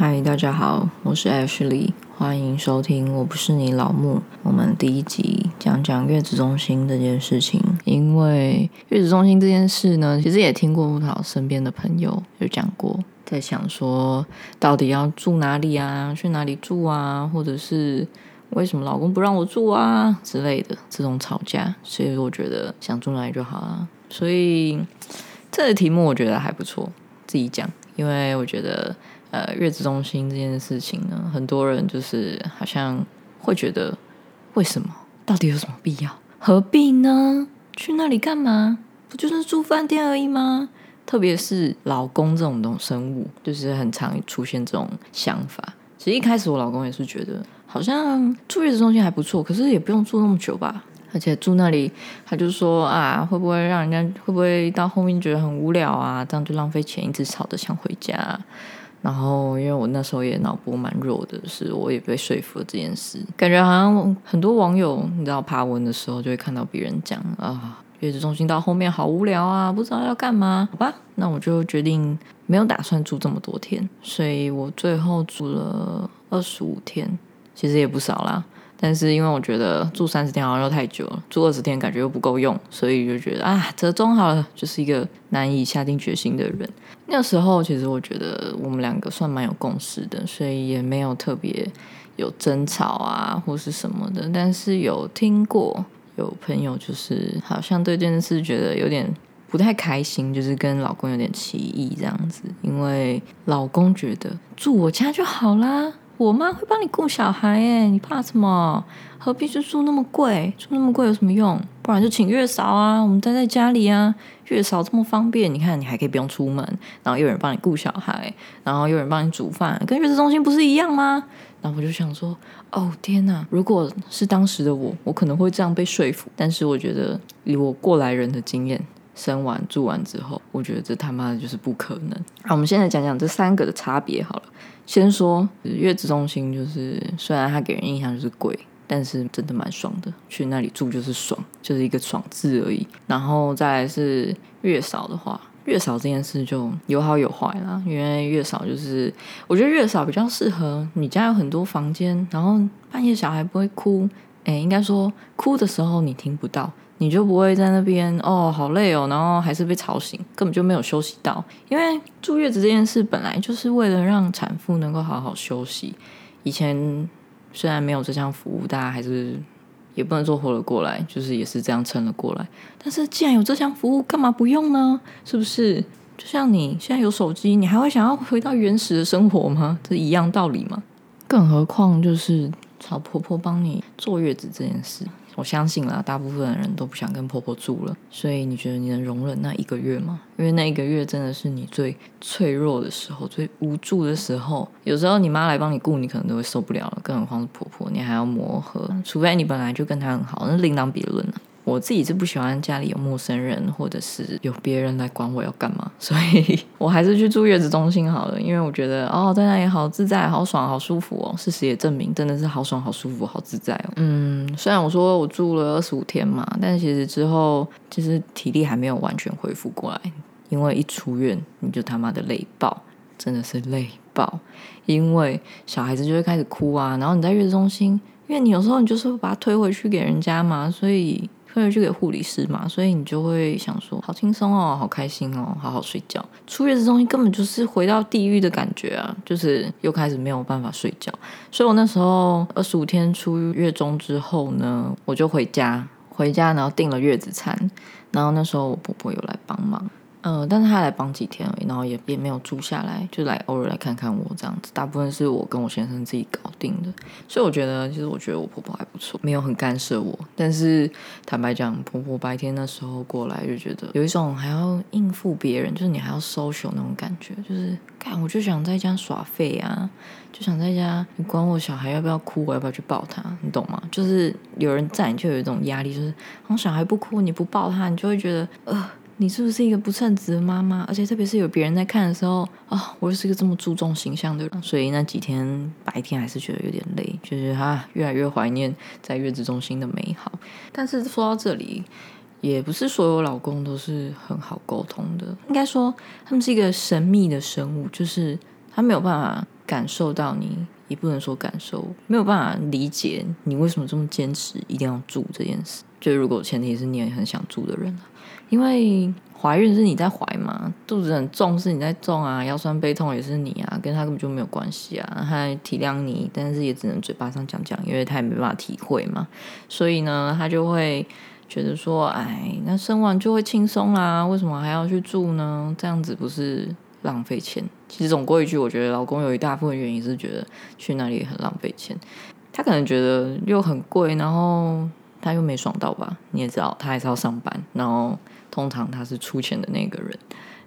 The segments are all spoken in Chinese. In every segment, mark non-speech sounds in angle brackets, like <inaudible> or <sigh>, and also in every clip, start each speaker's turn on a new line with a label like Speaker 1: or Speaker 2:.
Speaker 1: 嗨，大家好，我是 Ashley，欢迎收听我不是你老木。我们第一集讲讲月子中心这件事情，因为月子中心这件事呢，其实也听过不少身边的朋友有讲过，在想说到底要住哪里啊，去哪里住啊，或者是为什么老公不让我住啊之类的这种吵架，所以我觉得想住哪里就好了。所以这个题目我觉得还不错，自己讲，因为我觉得。呃，月子中心这件事情呢，很多人就是好像会觉得，为什么？到底有什么必要？何必呢？去那里干嘛？不就是住饭店而已吗？特别是老公这种东生物，就是很常出现这种想法。其实一开始我老公也是觉得，好像住月子中心还不错，可是也不用住那么久吧。而且住那里，他就说啊，会不会让人家会不会到后面觉得很无聊啊？这样就浪费钱，一直吵着想回家。然后，因为我那时候也脑波蛮弱的，是我也被说服了这件事。感觉好像很多网友，你知道爬文的时候就会看到别人讲啊，月子中心到后面好无聊啊，不知道要干嘛。好吧，那我就决定没有打算住这么多天，所以我最后住了二十五天，其实也不少啦。但是因为我觉得住三十天好像又太久了，住二十天感觉又不够用，所以就觉得啊，折中好了。就是一个难以下定决心的人。那时候其实我觉得我们两个算蛮有共识的，所以也没有特别有争吵啊或是什么的。但是有听过有朋友就是好像对这件事觉得有点不太开心，就是跟老公有点歧义这样子，因为老公觉得住我家就好啦。我妈会帮你顾小孩耶，你怕什么？何必去住那么贵？住那么贵有什么用？不然就请月嫂啊，我们待在家里啊，月嫂这么方便。你看，你还可以不用出门，然后有人帮你顾小孩，然后有人帮你煮饭，跟月子中心不是一样吗？然后我就想说，哦天哪！如果是当时的我，我可能会这样被说服。但是我觉得，以我过来人的经验，生完住完之后，我觉得这他妈的就是不可能。好，我们现在讲讲这三个的差别好了。先说月子中心，就是虽然它给人印象就是贵，但是真的蛮爽的。去那里住就是爽，就是一个爽字而已。然后再来是月嫂的话，月嫂这件事就有好有坏啦。因为月嫂就是，我觉得月嫂比较适合你家有很多房间，然后半夜小孩不会哭，哎，应该说哭的时候你听不到。你就不会在那边哦，好累哦，然后还是被吵醒，根本就没有休息到。因为住月子这件事本来就是为了让产妇能够好好休息。以前虽然没有这项服务，大家还是也不能说活了过来，就是也是这样撑了过来。但是既然有这项服务，干嘛不用呢？是不是？就像你现在有手机，你还会想要回到原始的生活吗？这一样道理吗？更何况就是找婆婆帮你坐月子这件事。我相信啦，大部分的人都不想跟婆婆住了，所以你觉得你能容忍那一个月吗？因为那一个月真的是你最脆弱的时候、最无助的时候。有时候你妈来帮你顾，你可能都会受不了了，更何况是婆婆，你还要磨合。除非你本来就跟她很好，那另当别论了。我自己是不喜欢家里有陌生人，或者是有别人来管我要干嘛，所以 <laughs> 我还是去住月子中心好了。因为我觉得哦，在那里好自在、好爽、好舒服哦。事实也证明，真的是好爽、好舒服、好自在哦。嗯，虽然我说我住了二十五天嘛，但其实之后其实体力还没有完全恢复过来，因为一出院你就他妈的累爆，真的是累爆。因为小孩子就会开始哭啊，然后你在月子中心，因为你有时候你就是会把他推回去给人家嘛，所以。回去给护理师嘛，所以你就会想说，好轻松哦，好开心哦，好好睡觉。出月子中心根本就是回到地狱的感觉啊，就是又开始没有办法睡觉。所以我那时候二十五天出月中之后呢，我就回家，回家然后订了月子餐，然后那时候我婆婆有来帮忙。嗯，但是他来帮几天而已，然后也也没有住下来，就来偶尔来看看我这样子。大部分是我跟我先生自己搞定的，所以我觉得其实我觉得我婆婆还不错，没有很干涉我。但是坦白讲，婆婆白天那时候过来就觉得有一种还要应付别人，就是你还要 social 那种感觉，就是看我就想在家耍废啊，就想在家，你管我小孩要不要哭，我要不要去抱他，你懂吗？就是有人在，你就有一种压力，就是然后小孩不哭，你不抱他，你就会觉得呃。你是不是一个不称职的妈妈？而且特别是有别人在看的时候啊，我又是一个这么注重形象的人，所以那几天白天还是觉得有点累，就是啊，越来越怀念在月子中心的美好。但是说到这里，也不是所有老公都是很好沟通的，应该说他们是一个神秘的生物，就是他没有办法感受到你，也不能说感受，没有办法理解你为什么这么坚持一定要住这件事。就如果前提是你也很想住的人因为怀孕是你在怀嘛，肚子很重是你在重啊，腰酸背痛也是你啊，跟他根本就没有关系啊。他体谅你，但是也只能嘴巴上讲讲，因为他也没办法体会嘛。所以呢，他就会觉得说，哎，那生完就会轻松啦，为什么还要去住呢？这样子不是浪费钱？其实总归一句，我觉得老公有一大部分原因是觉得去那里很浪费钱，他可能觉得又很贵，然后。他又没爽到吧？你也知道，他还是要上班。然后通常他是出钱的那个人。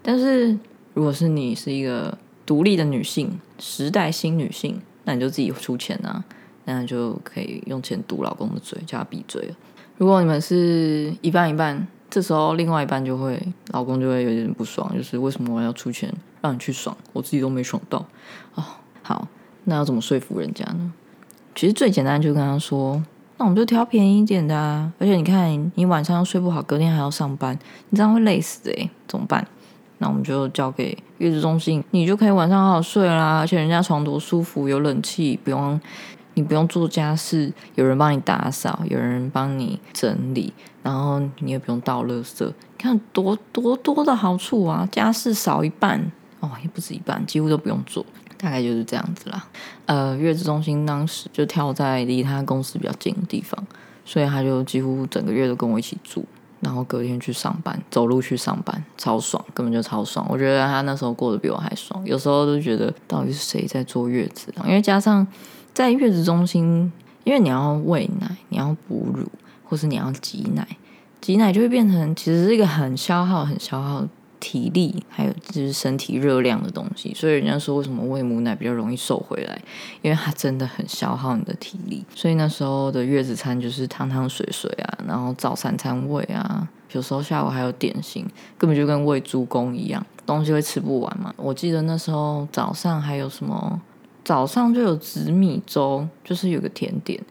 Speaker 1: 但是如果是你是一个独立的女性，时代新女性，那你就自己出钱啊，那就可以用钱堵老公的嘴，叫他闭嘴了。如果你们是一半一半，这时候另外一半就会，老公就会有点不爽，就是为什么我要出钱让你去爽，我自己都没爽到哦。好，那要怎么说服人家呢？其实最简单就跟他说。我们就挑便宜一点的啊！而且你看，你晚上又睡不好，隔天还要上班，你这样会累死诶，怎么办？那我们就交给月子中心，你就可以晚上好好睡啦。而且人家床多舒服，有冷气，不用你不用做家事，有人帮你打扫，有人帮你整理，然后你也不用倒垃圾，看多多多的好处啊！家事少一半哦，也不止一半，几乎都不用做。大概就是这样子啦。呃，月子中心当时就跳在离他公司比较近的地方，所以他就几乎整个月都跟我一起住，然后隔天去上班，走路去上班，超爽，根本就超爽。我觉得他那时候过得比我还爽。有时候都觉得到底是谁在坐月子？因为加上在月子中心，因为你要喂奶，你要哺乳，或是你要挤奶，挤奶就会变成其实是一个很消耗、很消耗。体力还有就是身体热量的东西，所以人家说为什么喂母奶比较容易瘦回来，因为它真的很消耗你的体力。所以那时候的月子餐就是汤汤水水啊，然后早餐餐喂啊，有时候下午还有点心，根本就跟喂猪公一样，东西会吃不完嘛。我记得那时候早上还有什么，早上就有紫米粥，就是有个甜点。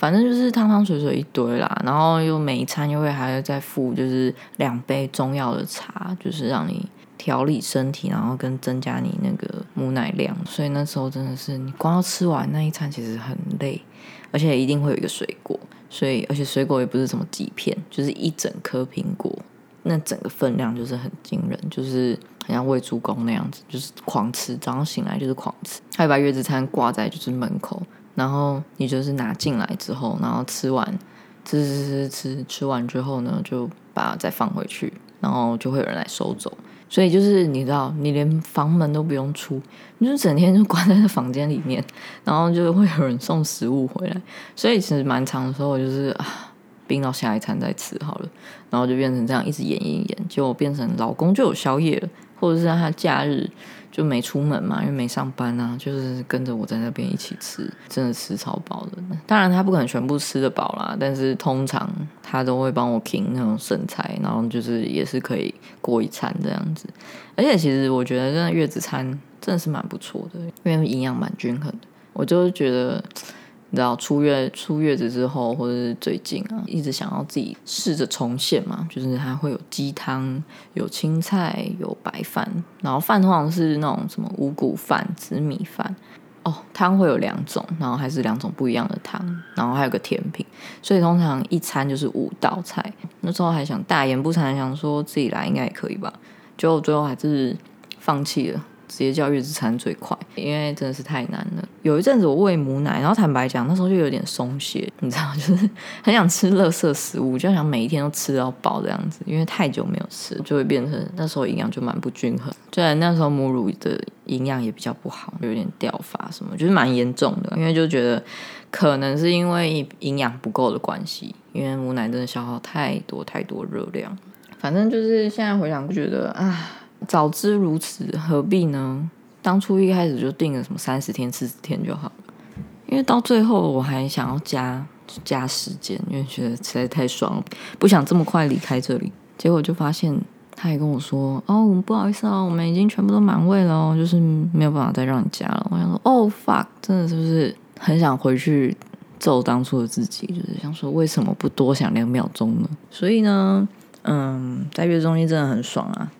Speaker 1: 反正就是汤汤水水一堆啦，然后又每一餐又会还要再付，就是两杯中药的茶，就是让你调理身体，然后跟增加你那个母奶量。所以那时候真的是你光要吃完那一餐其实很累，而且一定会有一个水果，所以而且水果也不是什么几片，就是一整颗苹果，那整个分量就是很惊人，就是很像喂猪公那样子，就是狂吃，早上醒来就是狂吃，还有把月子餐挂在就是门口。然后你就是拿进来之后，然后吃完，吃吃吃吃，吃完之后呢，就把它再放回去，然后就会有人来收走。所以就是你知道，你连房门都不用出，你就整天就关在那房间里面，然后就会有人送食物回来。所以其实蛮长的时候，就是啊，冰到下一餐再吃好了，然后就变成这样一直演一演，结果变成老公就有宵夜了，或者是他假日。就没出门嘛，因为没上班啊，就是跟着我在那边一起吃，真的吃超饱的。当然他不可能全部吃得饱啦，但是通常他都会帮我停那种剩菜，然后就是也是可以过一餐这样子。而且其实我觉得真的月子餐真的是蛮不错的，因为营养蛮均衡的。我就觉得。你知道出月出月子之后，或者是最近啊，一直想要自己试着重现嘛，就是它会有鸡汤、有青菜、有白饭，然后饭通常是那种什么五谷饭、紫米饭哦，汤会有两种，然后还是两种不一样的汤，然后还有个甜品，所以通常一餐就是五道菜。那时候还想大言不惭想说自己来应该也可以吧，结果最后还是放弃了。直接叫月子餐最快，因为真的是太难了。有一阵子我喂母奶，然后坦白讲，那时候就有点松懈，你知道，就是很想吃垃圾食物，就想每一天都吃到饱这样子。因为太久没有吃，就会变成那时候营养就蛮不均衡。虽然那时候母乳的营养也比较不好，有点掉发什么，就是蛮严重的。因为就觉得可能是因为营养不够的关系，因为母奶真的消耗太多太多热量。反正就是现在回想，就觉得啊。早知如此，何必呢？当初一开始就定了什么三十天、四十天就好了。因为到最后我还想要加加时间，因为觉得实在太爽了，不想这么快离开这里。结果就发现，他也跟我说：“哦，我们不好意思哦，我们已经全部都满位了哦，就是没有办法再让你加了。”我想说：“哦，fuck，真的是不是很想回去揍当初的自己？就是想说，为什么不多想两秒钟呢？”所以呢，嗯，在月中心真的很爽啊。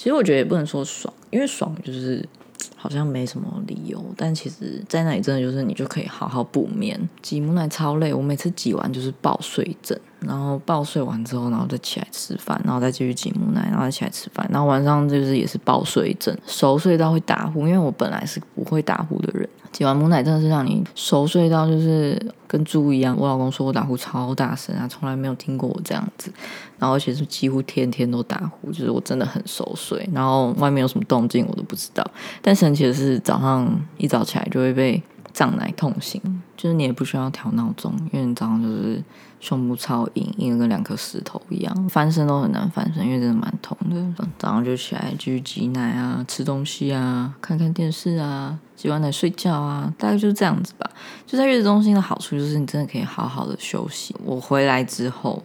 Speaker 1: 其实我觉得也不能说爽，因为爽就是好像没什么理由，但其实在那里真的就是你就可以好好补眠。挤母奶超累，我每次挤完就是爆睡症，然后抱睡完之后，然后再起来吃饭，然后再继续挤母奶，然后再起来吃饭，然后晚上就是也是抱睡一阵，熟睡到会打呼，因为我本来是不会打呼的人。挤完母奶真的是让你熟睡到就是跟猪一样。我老公说我打呼超大声啊，从来没有听过我这样子。然后而且是几乎天天都打呼，就是我真的很熟睡。然后外面有什么动静我都不知道。但神奇的是早上一早起来就会被胀奶痛醒，就是你也不需要调闹钟，因为你早上就是胸部超硬，硬的跟两颗石头一样，翻身都很难翻身，因为真的蛮痛的。早上就起来继续挤奶啊，吃东西啊，看看电视啊。挤完奶睡觉啊，大概就是这样子吧。就在月子中心的好处就是你真的可以好好的休息。我回来之后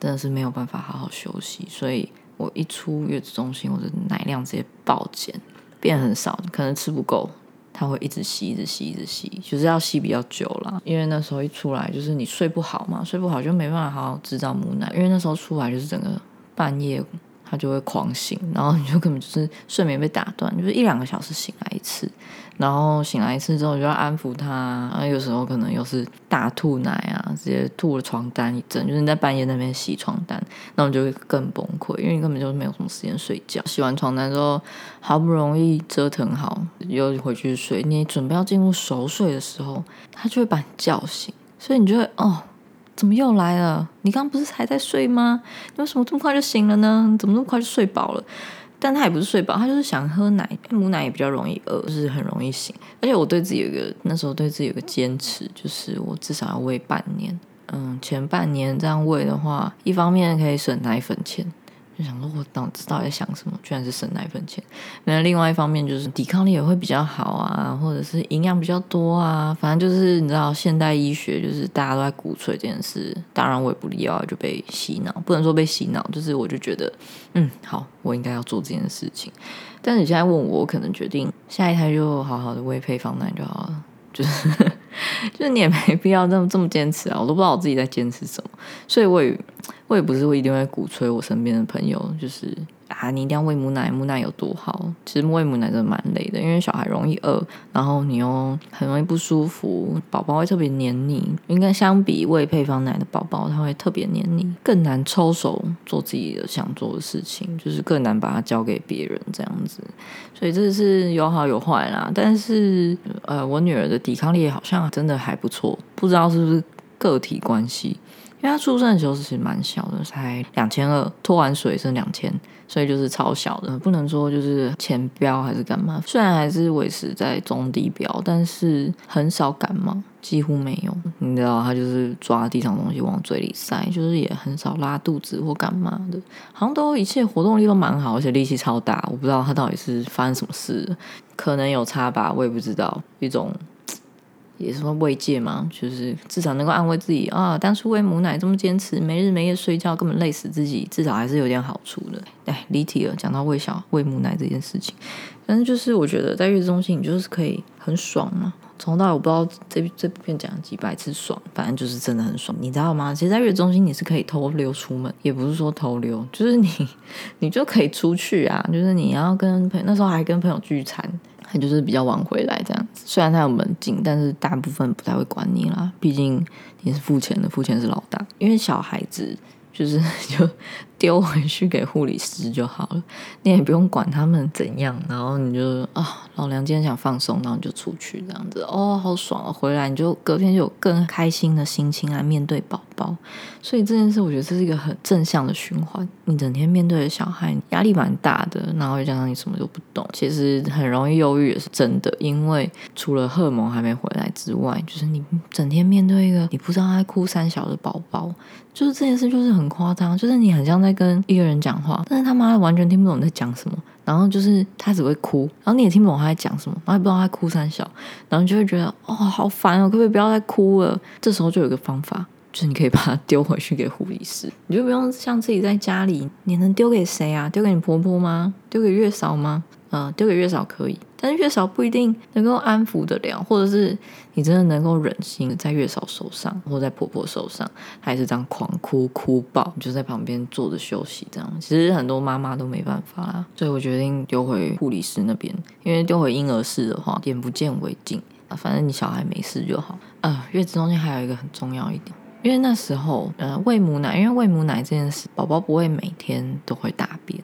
Speaker 1: 真的是没有办法好好休息，所以我一出月子中心，我的奶量直接暴减，变很少，可能吃不够，他会一直吸，一直吸，一直吸，就是要吸比较久了。因为那时候一出来就是你睡不好嘛，睡不好就没办法好好制造母奶。因为那时候出来就是整个半夜。他就会狂醒，然后你就根本就是睡眠被打断，就是一两个小时醒来一次，然后醒来一次之后就要安抚他，啊，有时候可能又是大吐奶啊，直接吐了床单一阵，就是你在半夜那边洗床单，那我就会更崩溃，因为你根本就没有什么时间睡觉。洗完床单之后，好不容易折腾好，又回去睡，你准备要进入熟睡的时候，他就会把你叫醒，所以你就会哦。怎么又来了？你刚刚不是还在睡吗？你为什么这么快就醒了呢？你怎么那么快就睡饱了？但他也不是睡饱，他就是想喝奶，母奶也比较容易饿，就是很容易醒。而且我对自己有一个那时候对自己有个坚持，就是我至少要喂半年。嗯，前半年这样喂的话，一方面可以省奶粉钱。就想说，我脑子到底在想什么？居然是省奶粉钱。那另外一方面就是抵抗力也会比较好啊，或者是营养比较多啊。反正就是你知道，现代医学就是大家都在鼓吹这件事。当然我也不例外，就被洗脑。不能说被洗脑，就是我就觉得，嗯，好，我应该要做这件事情。但是你现在问我，我可能决定下一胎就好好的喂配方奶就好了。就是 <laughs> 就是你也没必要这么这么坚持啊！我都不知道我自己在坚持什么，所以我也。我也不是会一定会鼓吹我身边的朋友，就是啊，你一定要喂母奶，母奶有多好。其实喂母奶真的蛮累的，因为小孩容易饿，然后你又很容易不舒服，宝宝会特别黏你。应该相比喂配方奶的宝宝，他会特别黏你，更难抽手做自己的想做的事情，就是更难把它交给别人这样子。所以这是有好有坏啦。但是呃，我女儿的抵抗力好像真的还不错，不知道是不是个体关系。因为他出生的时候其实蛮小的，才两千二，脱完水是两千，所以就是超小的，不能说就是前标还是干嘛。虽然还是维持在中低标，但是很少感冒，几乎没有。你知道，他就是抓地上东西往嘴里塞，就是也很少拉肚子或干嘛的，好像都一切活动力都蛮好，而且力气超大。我不知道他到底是发生什么事，可能有差吧，我也不知道一种。也是说慰藉嘛，就是至少能够安慰自己啊。当初喂母奶这么坚持，没日没夜睡觉，根本累死自己，至少还是有点好处的。哎，离题了，讲到喂小喂母奶这件事情，反正就是我觉得在月子中心，你就是可以很爽嘛。从到我不知道这这部片讲几百次爽，反正就是真的很爽，你知道吗？其实，在月子中心你是可以偷溜出门，也不是说偷溜，就是你你就可以出去啊，就是你要跟朋友那时候还跟朋友聚餐。他就是比较晚回来这样子，虽然他有门禁，但是大部分不太会管你啦。毕竟你是付钱的，付钱是老大。因为小孩子就是 <laughs> 就丢回去给护理师就好了，你也不用管他们怎样。然后你就啊，老娘今天想放松，然后你就出去这样子，哦，好爽啊！回来你就隔天就有更开心的心情来面对宝宝。所以这件事，我觉得这是一个很正向的循环。你整天面对的小孩，压力蛮大的，然后又加上你什么都不懂，其实很容易忧郁也是真的。因为除了荷尔蒙还没回来之外，就是你整天面对一个你不知道他哭三小的宝宝，就是这件事就是很夸张，就是你很像在跟一个人讲话，但是他妈的完全听不懂你在讲什么，然后就是他只会哭，然后你也听不懂他在讲什么，然后也不知道他哭三小，然后就会觉得哦好烦哦，可不可以不要再哭了？这时候就有个方法。就是你可以把它丢回去给护理师，<laughs> 你就不用像自己在家里，你能丢给谁啊？丢给你婆婆吗？丢给月嫂吗？嗯，丢给月嫂可以，但是月嫂不一定能够安抚得了，或者是你真的能够忍心在月嫂手上，或在婆婆手上，还是这样狂哭哭爆，就在旁边坐着休息这样。其实很多妈妈都没办法啦，所以我决定丢回护理师那边，因为丢回婴儿室的话，眼不见为净啊，反正你小孩没事就好。啊，月子中心还有一个很重要一点。因为那时候，呃，喂母奶，因为喂母奶这件事，宝宝不会每天都会大便，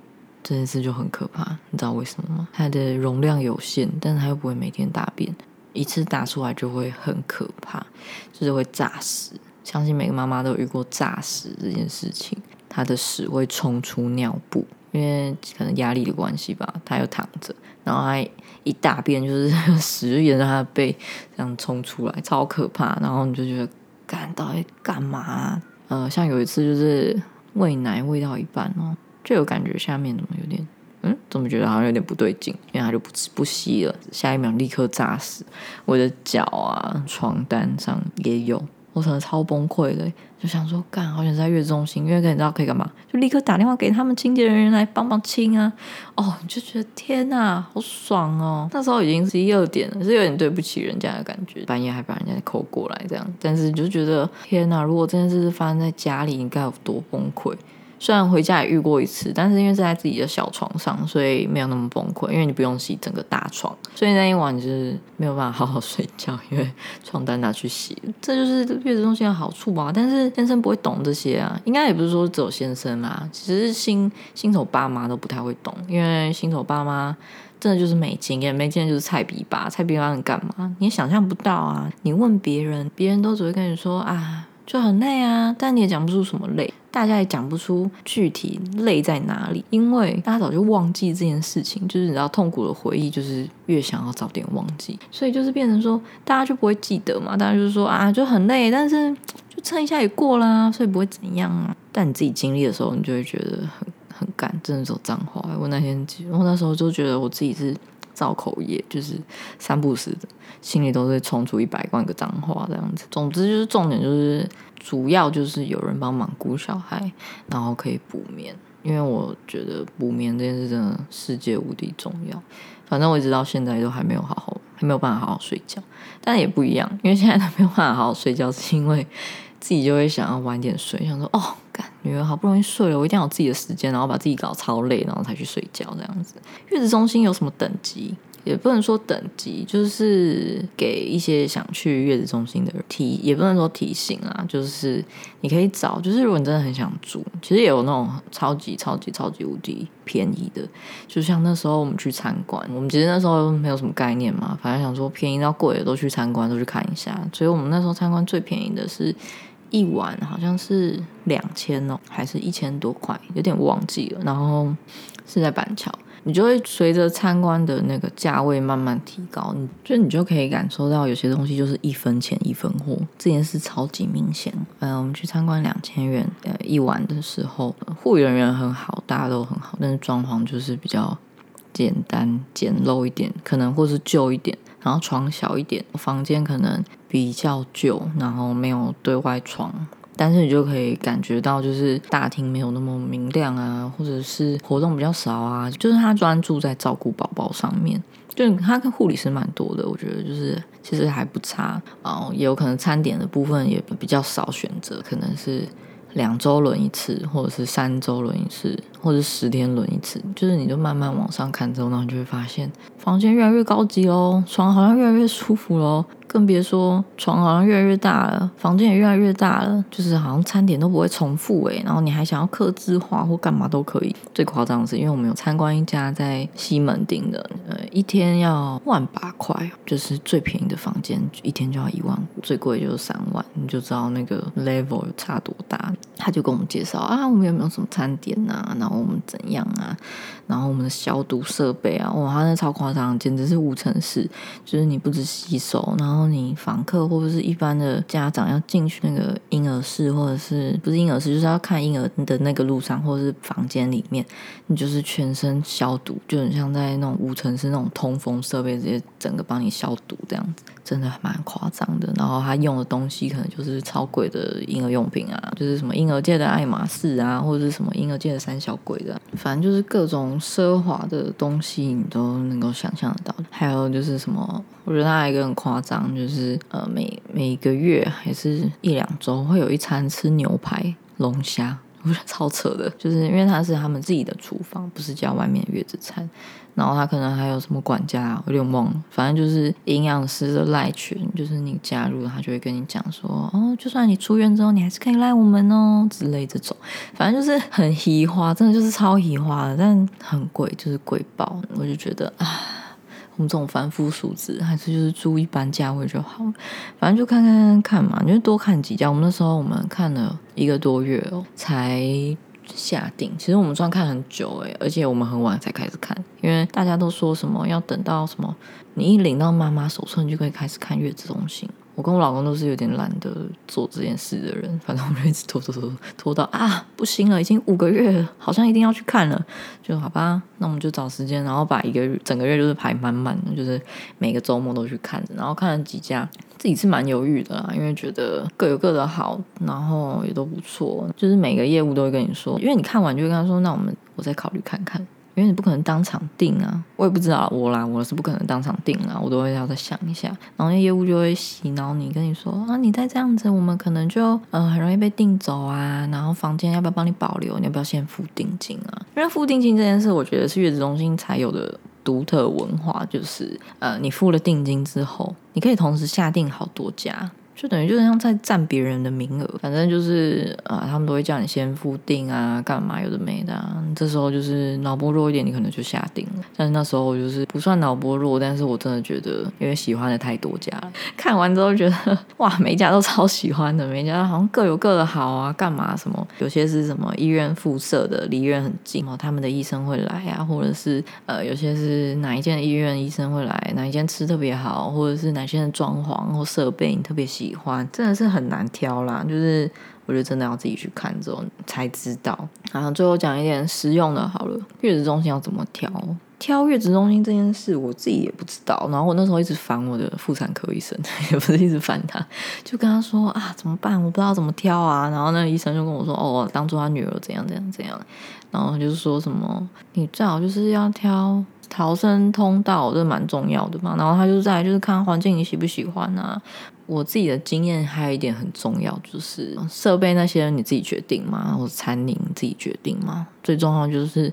Speaker 1: 这件事就很可怕。你知道为什么吗？它的容量有限，但是它又不会每天大便，一次大出来就会很可怕，就是会炸屎。相信每个妈妈都遇过炸屎这件事情，她的屎会冲出尿布，因为可能压力的关系吧，她又躺着，然后还一大便就是 <laughs> 屎就沿着她的背这样冲出来，超可怕。然后你就觉得。干到底干嘛？呃，像有一次就是喂奶喂到一半哦，就有感觉下面怎么有点，嗯，怎么觉得好像有点不对劲，因为它就不不吸了，下一秒立刻炸死，我的脚啊、床单上也有。我可能超崩溃的，就想说，干，好想在月中心，因为你知道可以干嘛？就立刻打电话给他们清洁人员来帮忙清啊！哦，就觉得天哪，好爽哦！那时候已经是一二点了，是有点对不起人家的感觉，半夜还把人家扣过来这样，但是就觉得天哪，如果这件事是发生在家里，应该有多崩溃。虽然回家也遇过一次，但是因为是在自己的小床上，所以没有那么崩溃。因为你不用洗整个大床，所以那一晚就是没有办法好好睡觉，因为床单拿去洗。这就是月子中心的好处吧？但是先生不会懂这些啊，应该也不是说只有先生啦，其实新新手爸妈都不太会懂，因为新手爸妈真的就是没经验，没经验就是菜比吧，菜比吧能干嘛？你也想象不到啊！你问别人，别人都只会跟你说啊。就很累啊，但你也讲不出什么累，大家也讲不出具体累在哪里，因为大家早就忘记这件事情。就是你知道，痛苦的回忆就是越想要早点忘记，所以就是变成说，大家就不会记得嘛。大家就是说啊，就很累，但是就撑一下也过啦，所以不会怎样啊。但你自己经历的时候，你就会觉得很很干，真的说脏话。我那天，我那时候就觉得我自己是。造口业就是三不时的，心里都会冲出一百万个脏话这样子。总之就是重点就是主要就是有人帮忙顾小孩，然后可以补眠。因为我觉得补眠这件事真的世界无敌重要。反正我一直到现在都还没有好好，还没有办法好好睡觉。但也不一样，因为现在都没有办法好好睡觉，是因为自己就会想要晚点睡，想说哦。女儿好不容易睡了，我一定要有自己的时间，然后把自己搞超累，然后才去睡觉这样子。月子中心有什么等级？也不能说等级，就是给一些想去月子中心的人提，也不能说提醒啊，就是你可以找，就是如果你真的很想住，其实也有那种超级超级超级无敌便宜的，就像那时候我们去参观，我们其实那时候没有什么概念嘛，反正想说便宜到贵的都去参观，都去看一下，所以我们那时候参观最便宜的是。一晚好像是两千哦，还是一千多块，有点忘记了。然后是在板桥，你就会随着参观的那个价位慢慢提高，你就你就可以感受到有些东西就是一分钱一分货，这件事超级明显。嗯，我们去参观两千元呃一晚的时候，护理人员很好，大家都很好，但是装潢就是比较简单简陋一点，可能或是旧一点。然后床小一点，房间可能比较旧，然后没有对外窗，但是你就可以感觉到，就是大厅没有那么明亮啊，或者是活动比较少啊，就是他专注在照顾宝宝上面，就他跟护理师蛮多的，我觉得就是其实还不差，哦也有可能餐点的部分也比较少选择，可能是。两周轮一次，或者是三周轮一次，或者十天轮一次，就是你就慢慢往上看之后，然后就会发现房间越来越高级哦，床好像越来越舒服喽。更别说床好像越来越大了，房间也越来越大了，就是好像餐点都不会重复诶，然后你还想要刻字化或干嘛都可以。最夸张的是，因为我们有参观一家在西门町的，呃，一天要万八块，就是最便宜的房间一天就要一万，最贵就是三万，你就知道那个 level 有差多。他就跟我们介绍啊，我们有没有什么餐点啊，然后我们怎样啊，然后我们的消毒设备啊，哇，他那超夸张，简直是无尘室，就是你不止洗手，然后。你访客或者是一般的家长要进去那个婴儿室，或者是不是婴儿室，就是要看婴儿的那个路上，或者是房间里面，你就是全身消毒，就很像在那种无尘室那种通风设备，直接整个帮你消毒这样子，真的蛮夸张的。然后他用的东西可能就是超贵的婴儿用品啊，就是什么婴儿界的爱马仕啊，或者是什么婴儿界的三小鬼的，反正就是各种奢华的东西，你都能够想象得到。还有就是什么，我觉得他还有一个很夸张，就是呃，每每个月还是一两周会有一餐吃牛排、龙虾。我觉得超扯的，就是因为他是他们自己的厨房，不是叫外面月子餐。然后他可能还有什么管家，有点忘了。反正就是营养师的赖群，就是你加入，他就会跟你讲说，哦，就算你出院之后，你还是可以赖我们哦之类这种。反正就是很稀花，真的就是超稀花的，但很贵，就是贵爆。我就觉得啊。我们这种凡夫俗子，还是就是租一般价位就好。反正就看看看嘛，你就多看几家。我们那时候我们看了一个多月哦，才下定。其实我们算看很久诶，而且我们很晚才开始看，因为大家都说什么要等到什么，你一领到妈妈手册，你就可以开始看月子中心。我跟我老公都是有点懒得做这件事的人，反正我们一直拖拖拖拖到啊不行了，已经五个月了，好像一定要去看了，就好吧，那我们就找时间，然后把一个月整个月就是排满满的，就是每个周末都去看，然后看了几家，自己是蛮犹豫的啦，因为觉得各有各的好，然后也都不错，就是每个业务都会跟你说，因为你看完就会跟他说，那我们我再考虑看看。因为你不可能当场定啊，我也不知道我啦，我是不可能当场定啊，我都会要再想一下。然后那业务就会洗脑你，跟你说啊，你再这样子，我们可能就呃很容易被订走啊。然后房间要不要帮你保留？你要不要先付定金啊？因为付定金这件事，我觉得是月子中心才有的独特文化，就是呃，你付了定金之后，你可以同时下定好多家。就等于就是像在占别人的名额，反正就是啊，他们都会叫你先付定啊，干嘛有的没的。啊这时候就是脑波弱一点，你可能就下定了。但是那时候我就是不算脑波弱，但是我真的觉得，因为喜欢的太多家了，看完之后觉得哇，每家都超喜欢的，每家好像各有各的好啊，干嘛什么？有些是什么医院附设的，离医院很近哦，他们的医生会来啊，或者是呃，有些是哪一间医院医生会来，哪一间吃特别好，或者是哪些的装潢或设备你特别喜。喜欢真的是很难挑啦，就是我觉得真的要自己去看之后才知道。然后最后讲一点实用的，好了，月子中心要怎么挑？挑月子中心这件事，我自己也不知道。然后我那时候一直烦我的妇产科医生，<laughs> 也不是一直烦他，就跟他说啊，怎么办？我不知道怎么挑啊。然后那个医生就跟我说，哦，当初他女儿怎样怎样怎样。然后就是说什么，你最好就是要挑。逃生通道这蛮重要的嘛，然后他就在就是看环境你喜不喜欢啊。我自己的经验还有一点很重要，就是设备那些你自己决定嘛，或者餐饮自己决定嘛。最重要就是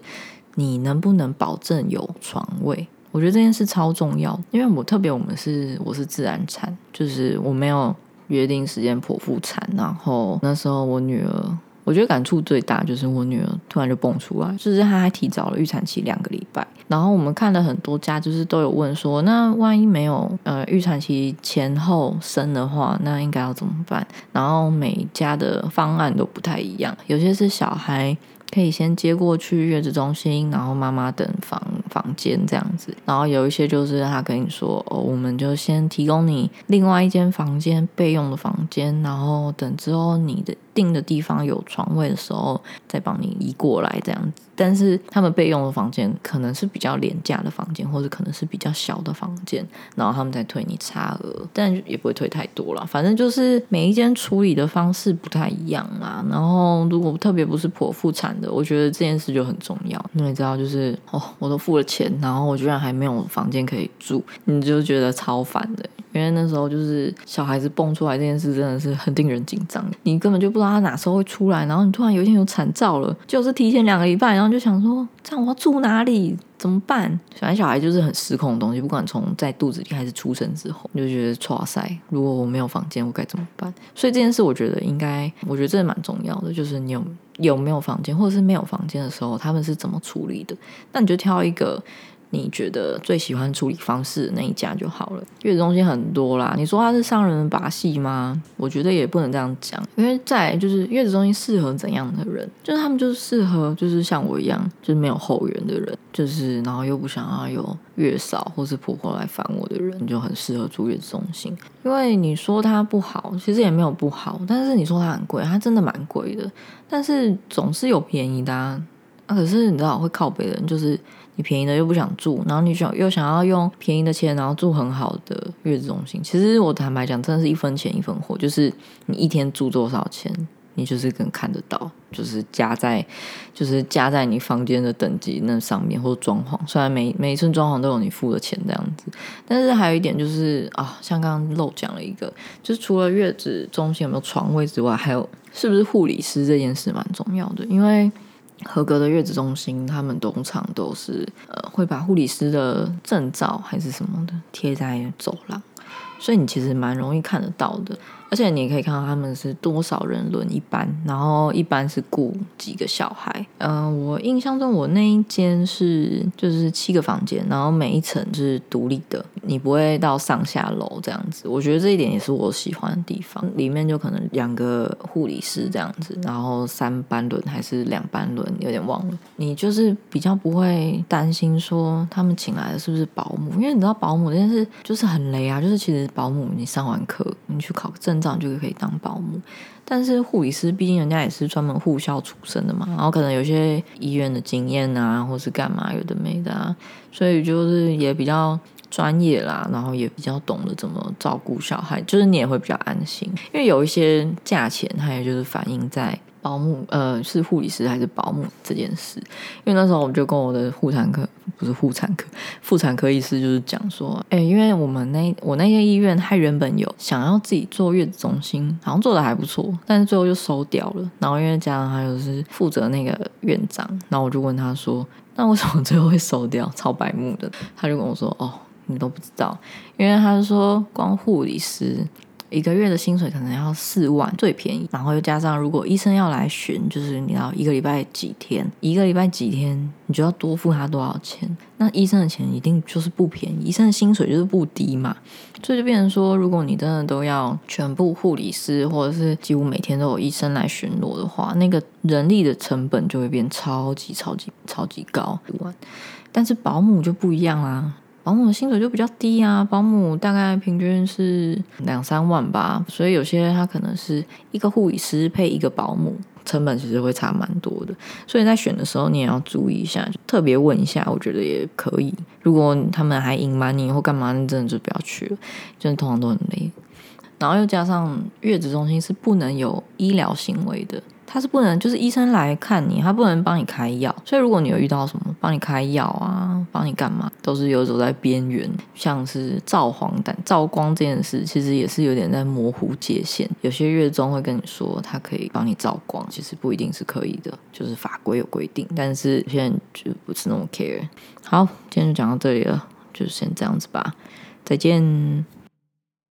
Speaker 1: 你能不能保证有床位，我觉得这件事超重要。因为我特别我们是我是自然产，就是我没有约定时间剖腹产，然后那时候我女儿。我觉得感触最大就是我女儿突然就蹦出来，就是她还提早了预产期两个礼拜。然后我们看了很多家，就是都有问说，那万一没有呃预产期前后生的话，那应该要怎么办？然后每家的方案都不太一样，有些是小孩。可以先接过去月子中心，然后妈妈等房房间这样子。然后有一些就是他跟你说，哦，我们就先提供你另外一间房间备用的房间，然后等之后你的订的地方有床位的时候，再帮你移过来这样子。但是他们备用的房间可能是比较廉价的房间，或者可能是比较小的房间，然后他们再退你差额，但也不会退太多了。反正就是每一间处理的方式不太一样啦。然后如果特别不是剖腹产的。我觉得这件事就很重要，因为知道，就是哦，我都付了钱，然后我居然还没有房间可以住，你就觉得超烦的。因为那时候就是小孩子蹦出来这件事，真的是很令人紧张，你根本就不知道他哪时候会出来，然后你突然有一天有产兆了，就是提前两个礼拜，然后就想说，这样我要住哪里？怎么办？反正小孩就是很失控的东西，不管从在肚子里还是出生之后，你就觉得哇塞，如果我没有房间，我该怎么办？所以这件事，我觉得应该，我觉得这蛮重要的，就是你有有没有房间，或者是没有房间的时候，他们是怎么处理的？那你就挑一个。你觉得最喜欢处理方式的那一家就好了。月子中心很多啦，你说它是商人的把戏吗？我觉得也不能这样讲，因为在就是月子中心适合怎样的人，就是他们就是适合就是像我一样，就是没有后援的人，就是然后又不想要有月嫂或是婆婆来烦我的人，就很适合住月子中心。因为你说它不好，其实也没有不好，但是你说它很贵，它真的蛮贵的。但是总是有便宜的啊。可是你知道会靠北的人就是。你便宜的又不想住，然后你想又想要用便宜的钱，然后住很好的月子中心。其实我坦白讲，真的是一分钱一分货，就是你一天住多少钱，你就是更看得到，就是加在就是加在你房间的等级那上面，或者装潢。虽然每每一寸装潢都有你付的钱这样子，但是还有一点就是啊，像刚刚漏讲了一个，就是除了月子中心有没有床位之外，还有是不是护理师这件事蛮重要的，因为。合格的月子中心，他们通常都是呃会把护理师的证照还是什么的贴在走廊，所以你其实蛮容易看得到的。而且你也可以看到他们是多少人轮一班，然后一般是雇几个小孩。嗯，我印象中我那一间是就是七个房间，然后每一层就是独立的，你不会到上下楼这样子。我觉得这一点也是我喜欢的地方。里面就可能两个护理师这样子，然后三班轮还是两班轮，有点忘了。你就是比较不会担心说他们请来的是不是保姆，因为你知道保姆这件事就是很雷啊。就是其实保姆你上完课，你去考个证。照就可以当保姆，但是护理师毕竟人家也是专门护校出身的嘛，然后可能有些医院的经验啊，或是干嘛有的没的啊，所以就是也比较专业啦，然后也比较懂得怎么照顾小孩，就是你也会比较安心，因为有一些价钱，它也就是反映在。保姆呃是护理师还是保姆这件事？因为那时候我就跟我的妇产科不是妇产科妇产科医师就是讲说，哎，因为我们那我那个医院他原本有想要自己做月子中心，好像做的还不错，但是最后就收掉了。然后因为加上他又是负责那个院长，然后我就问他说，那为什么最后会收掉？超白目的，他就跟我说，哦，你都不知道，因为他说光护理师。一个月的薪水可能要四万，最便宜。然后又加上，如果医生要来巡，就是你要一个礼拜几天，一个礼拜几天，你就要多付他多少钱？那医生的钱一定就是不便宜，医生的薪水就是不低嘛。所以就变成说，如果你真的都要全部护理师，或者是几乎每天都有医生来巡逻的话，那个人力的成本就会变超级超级超级高。但是保姆就不一样啦。保姆的薪水就比较低啊，保姆大概平均是两三万吧，所以有些他可能是一个护理师配一个保姆，成本其实会差蛮多的。所以在选的时候你也要注意一下，就特别问一下，我觉得也可以。如果他们还隐瞒你或干嘛，你真的就不要去了，真的通常都很累。然后又加上月子中心是不能有医疗行为的。他是不能，就是医生来看你，他不能帮你开药。所以如果你有遇到什么帮你开药啊，帮你干嘛，都是游走在边缘。像是照黄疸、照光这件事，其实也是有点在模糊界限。有些月中会跟你说，他可以帮你照光，其实不一定是可以的，就是法规有规定。但是现在就不是那么 care。好，今天就讲到这里了，就先这样子吧，再见。